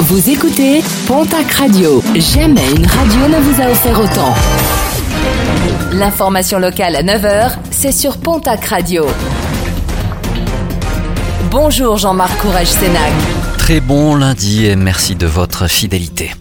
Vous écoutez Pontac Radio. Jamais une radio ne vous a offert autant. L'information locale à 9h, c'est sur Pontac Radio. Bonjour Jean-Marc Courage Sénac. Très bon lundi et merci de votre fidélité.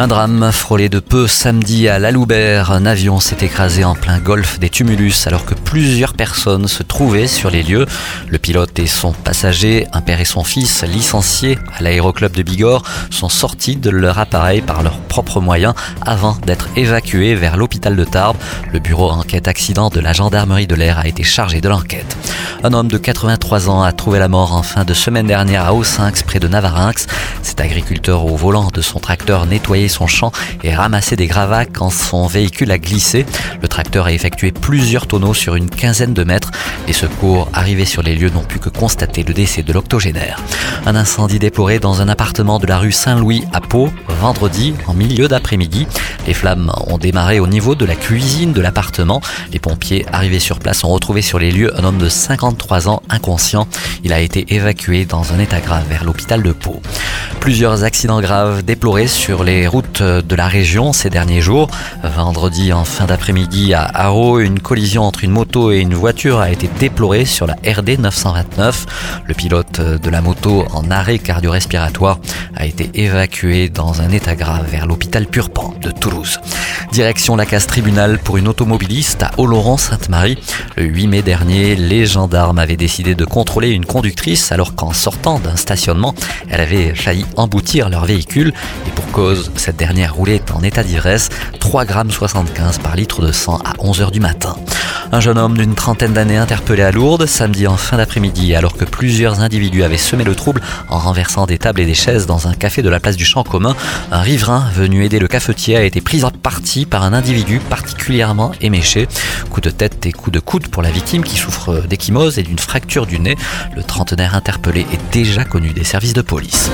Un drame frôlé de peu samedi à Laloubert. Un avion s'est écrasé en plein golfe des tumulus alors que plusieurs personnes se trouvaient sur les lieux. Le pilote et son passager, un père et son fils, licenciés à l'aéroclub de Bigorre, sont sortis de leur appareil par leurs propres moyens avant d'être évacués vers l'hôpital de Tarbes. Le bureau enquête accident de la gendarmerie de l'air a été chargé de l'enquête. Un homme de 83 ans a trouvé la mort en fin de semaine dernière à Aussinx, près de Navarinx. Cet agriculteur au volant de son tracteur son champ et ramasser des gravats quand son véhicule a glissé. Le tracteur a effectué plusieurs tonneaux sur une quinzaine de mètres. Les secours arrivés sur les lieux n'ont pu que constater le décès de l'octogénaire. Un incendie déploré dans un appartement de la rue Saint-Louis à Pau, vendredi, en milieu d'après-midi. Les flammes ont démarré au niveau de la cuisine de l'appartement. Les pompiers arrivés sur place ont retrouvé sur les lieux un homme de 53 ans inconscient. Il a été évacué dans un état grave vers l'hôpital de Pau. Plusieurs accidents graves déplorés sur les routes de la région ces derniers jours. Vendredi en fin d'après-midi à Haro, une collision entre une moto et une voiture a été déplorée sur la RD 929. Le pilote de la moto en arrêt cardio-respiratoire a été évacué dans un état grave vers l'hôpital Purpan de Toulouse. Direction la case tribunal pour une automobiliste à Oloron-Sainte-Marie. Le 8 mai dernier, les gendarmes avaient décidé de contrôler une conductrice alors qu'en sortant d'un stationnement, elle avait failli emboutir leur véhicule et pour cause, cette dernière roulait en état d'ivresse, 3,75 g par litre de sang à 11h du matin. Un jeune homme d'une trentaine d'années interpellé à Lourdes samedi en fin d'après-midi alors que plusieurs individus avaient semé le trouble en renversant des tables et des chaises dans un café de la place du Champ commun. Un riverain venu aider le cafetier a été pris en partie par un individu particulièrement éméché. Coup de tête et coup de coude pour la victime qui souffre d'échymose et d'une fracture du nez. Le trentenaire interpellé est déjà connu des services de police.